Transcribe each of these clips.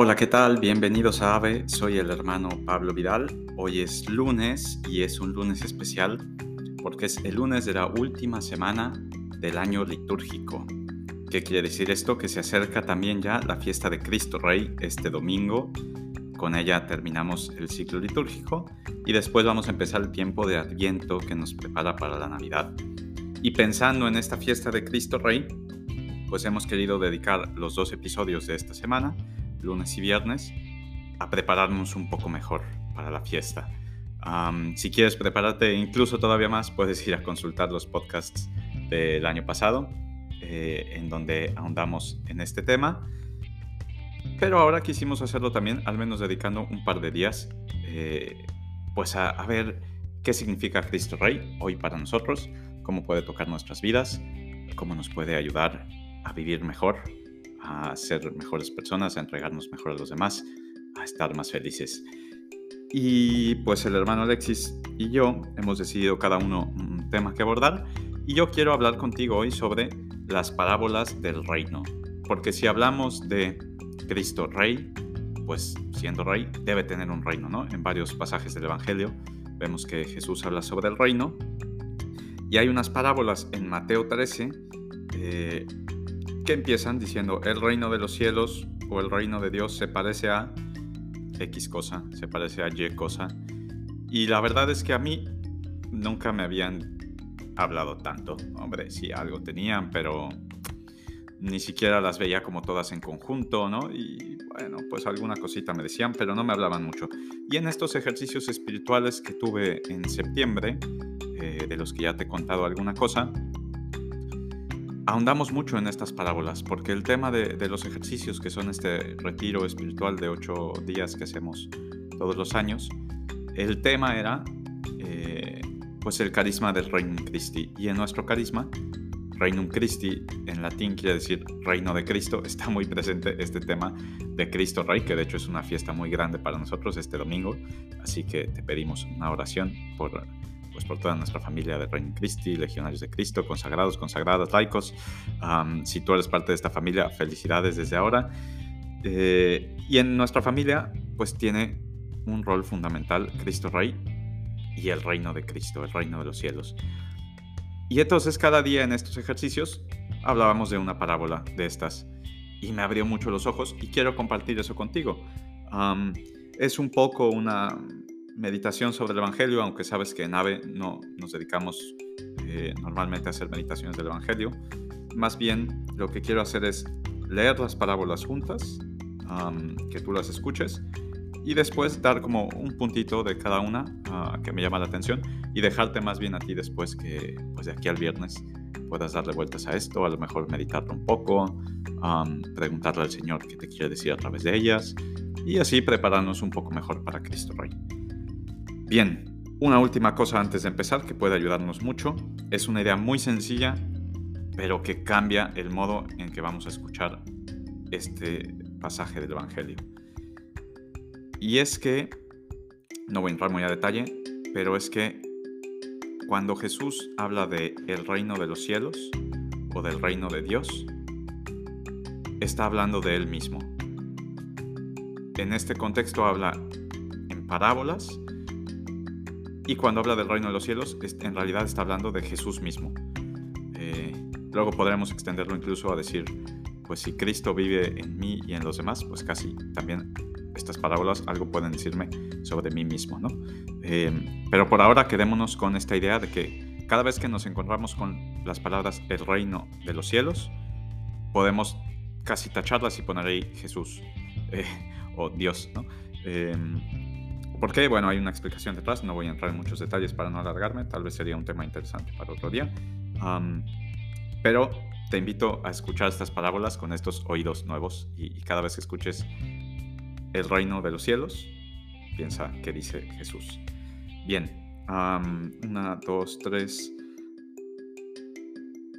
Hola, ¿qué tal? Bienvenidos a AVE, soy el hermano Pablo Vidal. Hoy es lunes y es un lunes especial porque es el lunes de la última semana del año litúrgico. ¿Qué quiere decir esto? Que se acerca también ya la fiesta de Cristo Rey este domingo. Con ella terminamos el ciclo litúrgico y después vamos a empezar el tiempo de Adviento que nos prepara para la Navidad. Y pensando en esta fiesta de Cristo Rey, pues hemos querido dedicar los dos episodios de esta semana lunes y viernes, a prepararnos un poco mejor para la fiesta. si quieres prepararte incluso todavía más, puedes ir a consultar los podcasts del año pasado, eh, en donde ahondamos en este tema. Pero ahora quisimos hacerlo también, al menos dedicando un par de días, eh, pues a, a, ver qué significa Cristo Rey hoy para nosotros, cómo puede tocar nuestras vidas, cómo nos puede ayudar a vivir mejor, a ser mejores personas, a entregarnos mejor a los demás, a estar más felices. Y pues el hermano Alexis y yo hemos decidido cada uno un tema que abordar y yo quiero hablar contigo hoy sobre las parábolas del reino. Porque si hablamos de Cristo Rey, pues siendo rey debe tener un reino, ¿no? En varios pasajes del Evangelio vemos que Jesús habla sobre el reino y hay unas parábolas en Mateo 13 eh, que empiezan diciendo el reino de los cielos o el reino de Dios se parece a X cosa, se parece a Y cosa. Y la verdad es que a mí nunca me habían hablado tanto. Hombre, sí, algo tenían, pero ni siquiera las veía como todas en conjunto, ¿no? Y bueno, pues alguna cosita me decían, pero no me hablaban mucho. Y en estos ejercicios espirituales que tuve en septiembre, eh, de los que ya te he contado alguna cosa, ahondamos mucho en estas parábolas, porque el tema de, los ejercicios, que son este retiro espiritual de ocho días que hacemos todos los años, el tema era eh, pues el carisma del Reino Christi. Y en nuestro carisma, Reino Christi en latín quiere decir Reino de Cristo, está muy presente este tema de Cristo Rey, que de hecho es una fiesta muy grande para nosotros este domingo, así que te pedimos una oración por pues, por toda nuestra familia de Reino Christi, legionarios de Cristo, consagrados, consagradas, laicos. si tú eres parte de esta familia, felicidades desde ahora. Eh, y en nuestra familia, pues tiene un rol fundamental Cristo Rey y el reino de Cristo, el reino de los cielos. Y entonces cada día en estos ejercicios hablábamos de una parábola de estas y me abrió mucho los ojos y quiero compartir eso contigo. es un poco una, meditación sobre el Evangelio, aunque sabes que en AVE no nos dedicamos eh, normalmente a hacer meditaciones del Evangelio. Más bien lo que quiero hacer es leer las parábolas juntas, que tú las escuches, y después dar como un puntito de cada una ah, que me llama la atención y dejarte más bien a ti después que pues de aquí al viernes puedas darle vueltas a esto, a lo mejor meditarlo un poco, preguntarle al Señor qué te quiere decir a través de ellas y así prepararnos un poco mejor para Cristo Rey. Bien, una última cosa antes de empezar que puede ayudarnos mucho. Es una idea muy sencilla, pero que cambia el modo en que vamos a escuchar este pasaje del Evangelio. Y es que, no voy a entrar muy a detalle, pero es que cuando Jesús habla de el reino de los cielos o del reino de Dios, está hablando de él mismo. En este contexto habla en parábolas y cuando habla del reino de los cielos, en realidad está hablando de Jesús mismo. Eh, luego podremos extenderlo incluso a decir, pues si Cristo vive en mí y en los demás, pues casi también estas parábolas algo pueden decirme sobre mí mismo, ¿no? Eh, pero por ahora quedémonos con esta idea de que cada vez que nos encontramos con las palabras el reino de los cielos, podemos casi tacharlas y poner ahí Jesús eh, o Dios, ¿no? ¿Por qué? Bueno, hay una explicación detrás, no voy a entrar en muchos detalles para no alargarme, tal vez sería un tema interesante para otro día. pero te invito a escuchar estas parábolas con estos oídos nuevos y, cada vez que escuches el reino de los cielos, piensa qué dice Jesús. Bien, una, dos, tres,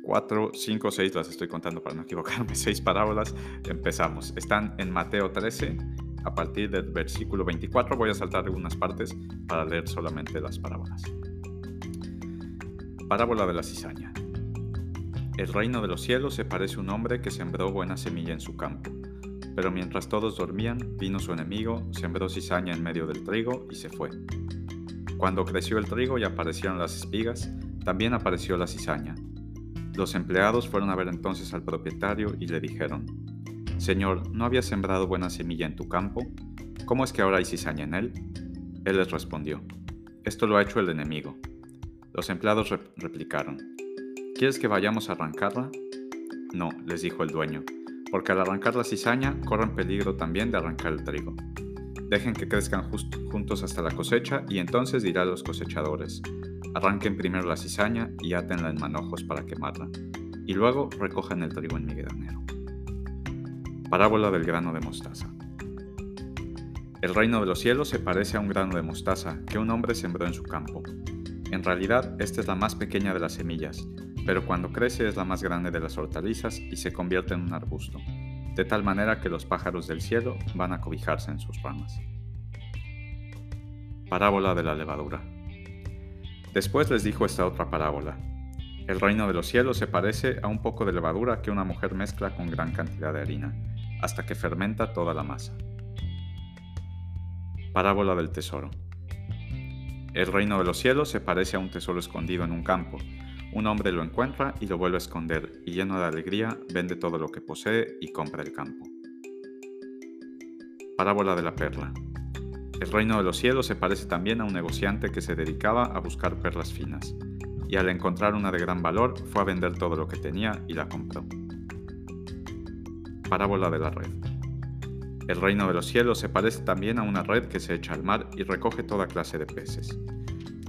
cuatro, cinco, seis, las estoy contando para no equivocarme, seis parábolas. Empezamos. Están en Mateo 13 a partir del versículo 24 voy a saltar algunas partes para leer solamente las parábolas. Parábola de la cizaña. El reino de los cielos se parece a un hombre que sembró buena semilla en su campo, Pero mientras todos dormían, vino su enemigo, sembró cizaña en medio del trigo y se fue. Cuando creció el trigo y aparecieron las espigas, también apareció la cizaña. Los empleados fueron a ver entonces al propietario y le dijeron, Señor, ¿no había sembrado buena semilla en tu campo? ¿Cómo es que ahora hay cizaña en él? Él les respondió, Esto lo ha hecho el enemigo. Los empleados replicaron, ¿Quieres que vayamos a arrancarla? No, les dijo el dueño, porque al arrancar la cizaña corren peligro también de arrancar el trigo. Dejen que crezcan juntos hasta la cosecha y entonces dirá a los cosechadores, arranquen primero la cizaña y átenla en manojos para quemarla, y luego recojan el trigo en mi granero. Parábola del grano de mostaza. El reino de los cielos se parece a un grano de mostaza que un hombre sembró en su campo. En realidad, esta es la más pequeña de las semillas, pero cuando crece es la más grande de las hortalizas y se convierte en un arbusto, de tal manera que los pájaros del cielo van a cobijarse en sus ramas. Parábola de la levadura. Después les dijo esta otra parábola. El reino de los cielos se parece a un poco de levadura que una mujer mezcla con gran cantidad de harina, hasta que fermenta toda la masa. Parábola del tesoro. El reino de los cielos se parece a un tesoro escondido en un campo, un hombre lo encuentra y lo vuelve a esconder, y lleno de alegría vende todo lo que posee y compra el campo. Parábola de la perla. El reino de los cielos se parece también a un negociante que se dedicaba a buscar perlas finas, y al encontrar una de gran valor fue a vender todo lo que tenía y la compró. Parábola de la red. El reino de los cielos se parece también a una red que se echa al mar y recoge toda clase de peces.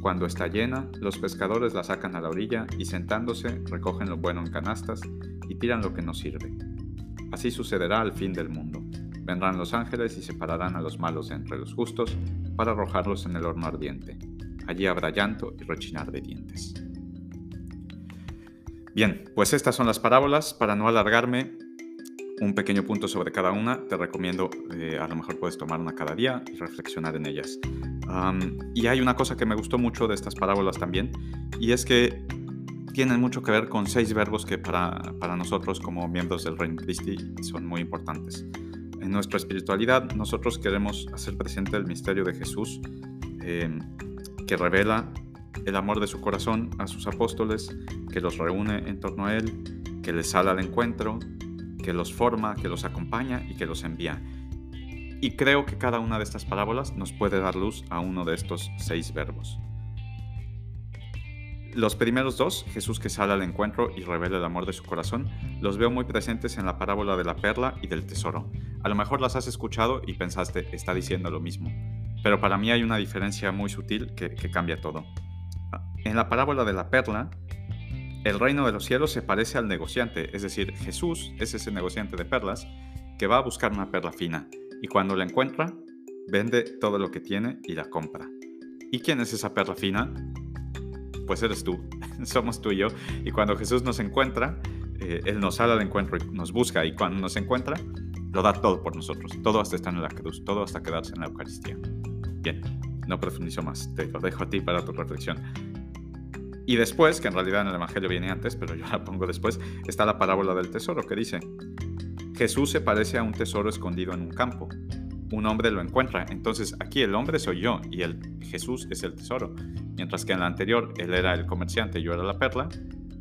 Cuando está llena, los pescadores la sacan a la orilla y sentándose recogen lo bueno en canastas y tiran lo que no sirve. Así sucederá al fin del mundo. Vendrán los ángeles y separarán a los malos entre los justos para arrojarlos en el horno ardiente. Allí habrá llanto y rechinar de dientes. Bien, pues estas son las parábolas. Para no alargarme, un pequeño punto sobre cada una. Te recomiendo, eh, a lo mejor puedes tomar una cada día y reflexionar en ellas y hay una cosa que me gustó mucho de estas parábolas también, y es que tienen mucho que ver con seis verbos que para, para nosotros como miembros del Reino Christi son muy importantes. En nuestra espiritualidad nosotros queremos hacer presente el misterio de Jesús em, que revela el amor de su corazón a sus apóstoles, que los reúne en torno a Él, que les sale al encuentro, que los forma, que los acompaña y que los envía. Y creo que cada una de estas parábolas nos puede dar luz a uno de estos seis verbos. Los primeros dos, Jesús que sale al encuentro y revela el amor de su corazón, los veo muy presentes en la parábola de la perla y del tesoro. A lo mejor las has escuchado y pensaste, está diciendo lo mismo, pero para mí hay una diferencia muy sutil que, cambia todo. En la parábola de la perla, el reino de los cielos se parece al negociante, es decir, Jesús es ese negociante de perlas que va a buscar una perla fina y cuando la encuentra, vende todo lo que tiene y la compra. ¿Y quién es esa perla fina? Pues eres tú, somos tú y yo. Y cuando Jesús nos encuentra, eh, Él nos sale al encuentro y nos busca y cuando nos encuentra, lo da todo por nosotros, todo hasta estar en la cruz, todo hasta quedarse en la Eucaristía. Bien, no profundizo más, te lo dejo a ti para tu reflexión. Y después, que en realidad en el Evangelio viene antes, pero yo la pongo después, está la parábola del tesoro que dice, Jesús se parece a un tesoro escondido en un campo. Un hombre lo encuentra, entonces aquí el hombre soy yo y el Jesús es el tesoro. Mientras que en la anterior él era el comerciante y yo era la perla,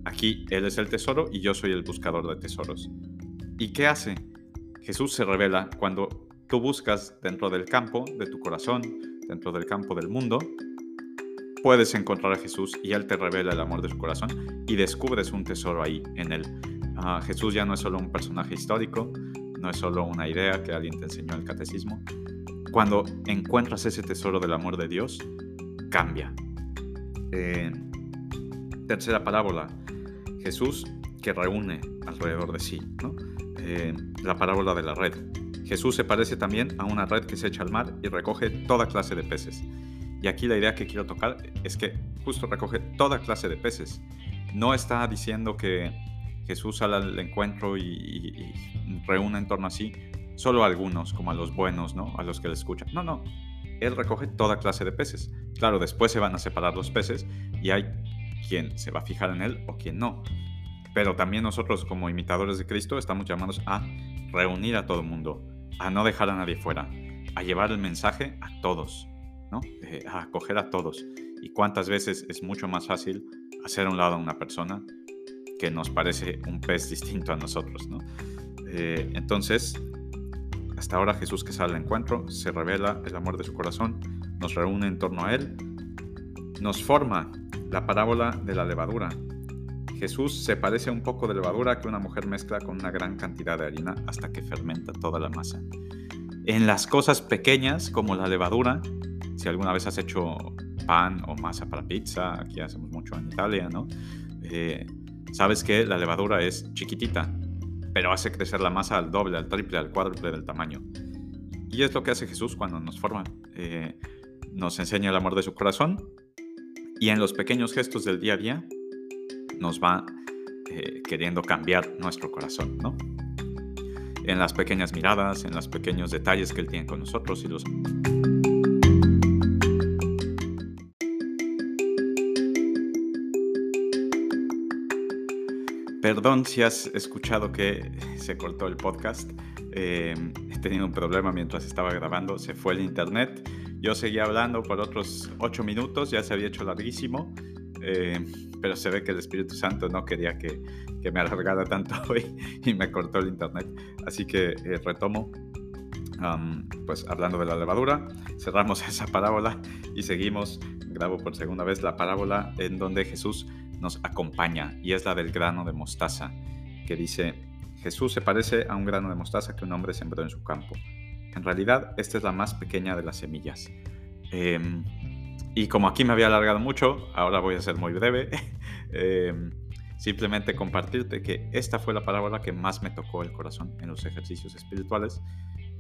aquí él es el tesoro y yo soy el buscador de tesoros. ¿Y qué hace? Jesús se revela cuando tú buscas dentro del campo de tu corazón, dentro del campo del mundo, puedes encontrar a Jesús y Él te revela el amor de su corazón y descubres un tesoro ahí en Él. Ah, Jesús ya no es solo un personaje histórico, no es solo una idea que alguien te enseñó en el catecismo. Cuando encuentras ese tesoro del amor de Dios, cambia. Eh, tercera parábola, Jesús que reúne alrededor de sí. Eh, la parábola de la red. Jesús se parece también a una red que se echa al mar y recoge toda clase de peces. Y aquí la idea que quiero tocar es que justo recoge toda clase de peces. No está diciendo que Jesús sale al encuentro y, reúne en torno a sí solo a algunos, como a los buenos, ¿no? A los que le escuchan. No, no. Él recoge toda clase de peces. Claro, después se van a separar los peces y hay quien se va a fijar en él o quien no. Pero también nosotros como imitadores de Cristo estamos llamados a reunir a todo el mundo, a no dejar a nadie fuera, a llevar el mensaje a todos, Eh, a acoger a todos. Y cuántas veces es mucho más fácil hacer a un lado a una persona que nos parece un pez distinto a nosotros, ¿no? Eh, entonces, hasta ahora Jesús que sale al encuentro, se revela el amor de su corazón, nos reúne en torno a Él, nos forma la parábola de la levadura. Jesús se parece un poco de levadura que una mujer mezcla con una gran cantidad de harina hasta que fermenta toda la masa. En las cosas pequeñas como la levadura, si alguna vez has hecho pan o masa para pizza, aquí hacemos mucho en Italia, ¿no? Eh, sabes que la levadura es chiquitita, pero hace crecer la masa al doble, al triple, al cuádruple del tamaño. Y es lo que hace Jesús cuando nos forma. Eh, nos enseña el amor de su corazón y en los pequeños gestos del día a día nos va eh, queriendo cambiar nuestro corazón, ¿no? En las pequeñas miradas, en los pequeños detalles que Él tiene con nosotros y los... Perdón si has escuchado que se cortó el podcast. Eh, he tenido un problema mientras estaba grabando. Se fue el internet. Yo seguía hablando por otros ocho minutos. Ya se había hecho larguísimo. Eh, pero se ve que el Espíritu Santo no quería que, que, me alargara tanto hoy y me cortó el internet. Así que eh, retomo. pues hablando de la levadura, cerramos esa parábola y seguimos. Grabo por segunda vez la parábola en donde Jesús nos acompaña y es la del grano de mostaza, que dice, Jesús se parece a un grano de mostaza que un hombre sembró en su campo. En realidad, esta es la más pequeña de las semillas. Em, y como aquí me había alargado mucho, ahora voy a ser muy breve. Em, simplemente compartirte que esta fue la parábola que más me tocó el corazón en los ejercicios espirituales.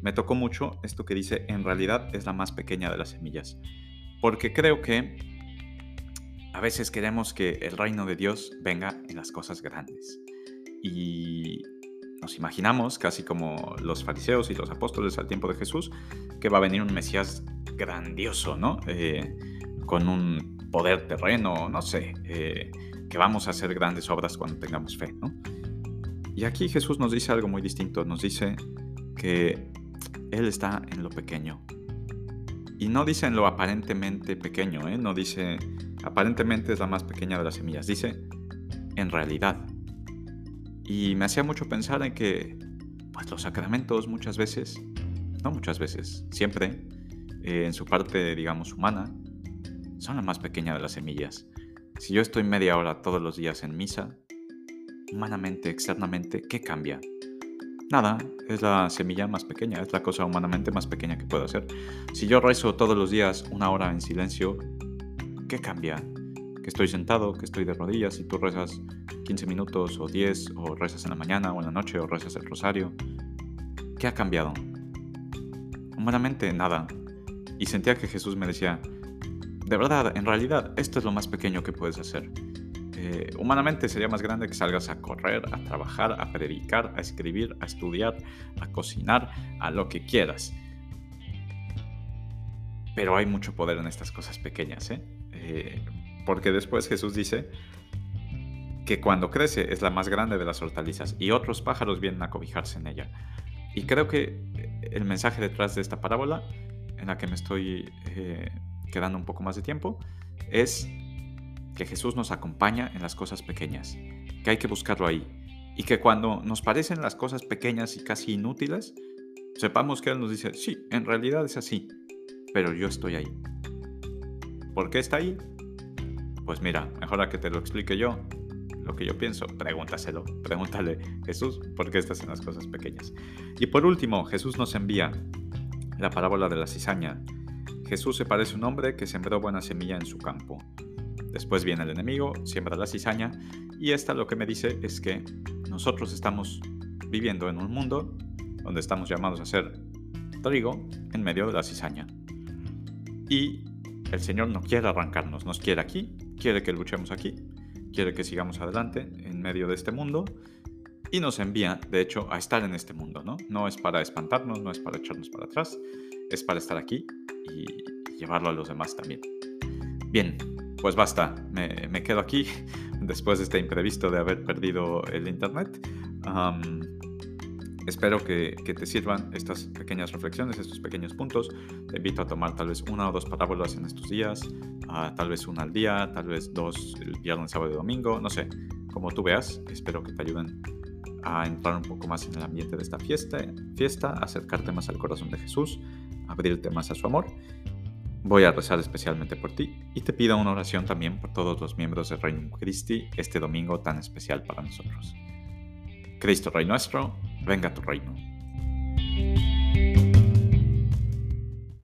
Me tocó mucho esto que dice, en realidad es la más pequeña de las semillas. Porque creo que a veces queremos que el reino de Dios venga en las cosas grandes. Y nos imaginamos, casi como los fariseos y los apóstoles al tiempo de Jesús, que va a venir un Mesías grandioso, ¿no? Eh, con un poder terreno, no sé, eh, que vamos a hacer grandes obras cuando tengamos fe, ¿no? Y aquí Jesús nos dice algo muy distinto, nos dice que Él está en lo pequeño. Y no dice en lo aparentemente pequeño, ¿eh? no dice Aparentemente es la más pequeña de las semillas, dice, en realidad. Y me hacía mucho pensar en que, pues los sacramentos muchas veces, no muchas veces, siempre, eh, en su parte, digamos, humana, son la más pequeña de las semillas. Si yo estoy media hora todos los días en misa, humanamente, externamente, ¿qué cambia? Nada, es la semilla más pequeña, es la cosa humanamente más pequeña que puedo hacer. Si yo rezo todos los días una hora en silencio, ¿qué cambia? Que estoy sentado, que estoy de rodillas y tú rezas 15 minutos o 10 o rezas en la mañana o en la noche o rezas el rosario. ¿Qué ha cambiado? Humanamente nada. Y sentía que Jesús me decía, de verdad, en realidad, esto es lo más pequeño que puedes hacer. Eh, humanamente sería más grande que salgas a correr, a trabajar, a predicar, a escribir, a estudiar, a cocinar, a lo que quieras. Pero hay mucho poder en estas cosas pequeñas, ¿eh? Eh, porque después Jesús dice que cuando crece es la más grande de las hortalizas y otros pájaros vienen a cobijarse en ella. Y creo que el mensaje detrás de esta parábola, en la que me estoy eh, quedando un poco más de tiempo, es que Jesús nos acompaña en las cosas pequeñas, que hay que buscarlo ahí, y que cuando nos parecen las cosas pequeñas y casi inútiles, sepamos que Él nos dice, sí, en realidad es así, pero yo estoy ahí. ¿Por qué está ahí? Pues mira, mejor a que te lo explique yo. Lo que yo pienso, pregúntaselo. Pregúntale, Jesús, ¿por qué estás en las cosas pequeñas? Y por último, Jesús nos envía la parábola de la cizaña. Jesús se parece a un hombre que sembró buena semilla en su campo. Después viene el enemigo, siembra la cizaña, y esta lo que me dice es que nosotros estamos viviendo en un mundo donde estamos llamados a ser trigo en medio de la cizaña. Y el Señor no quiere arrancarnos, nos quiere aquí, quiere que luchemos aquí, quiere que sigamos adelante en medio de este mundo y nos envía, de hecho, a estar en este mundo, ¿no? No es para espantarnos, no es para echarnos para atrás, es para estar aquí y llevarlo a los demás también. Bien, pues basta, me, quedo aquí después de este imprevisto de haber perdido el internet. Espero que, te sirvan estas pequeñas reflexiones, estos pequeños puntos. Te invito a tomar tal vez una o dos parábolas en estos días, tal vez una al día, tal vez dos el viernes, sábado y domingo, no sé, como tú veas. Espero que te ayuden a entrar un poco más en el ambiente de esta fiesta, fiesta, acercarte más al corazón de Jesús, abrirte más a su amor. Voy a rezar especialmente por ti y te pido una oración también por todos los miembros del Reino Christi este domingo tan especial para nosotros. Cristo Rey nuestro, venga tu reino.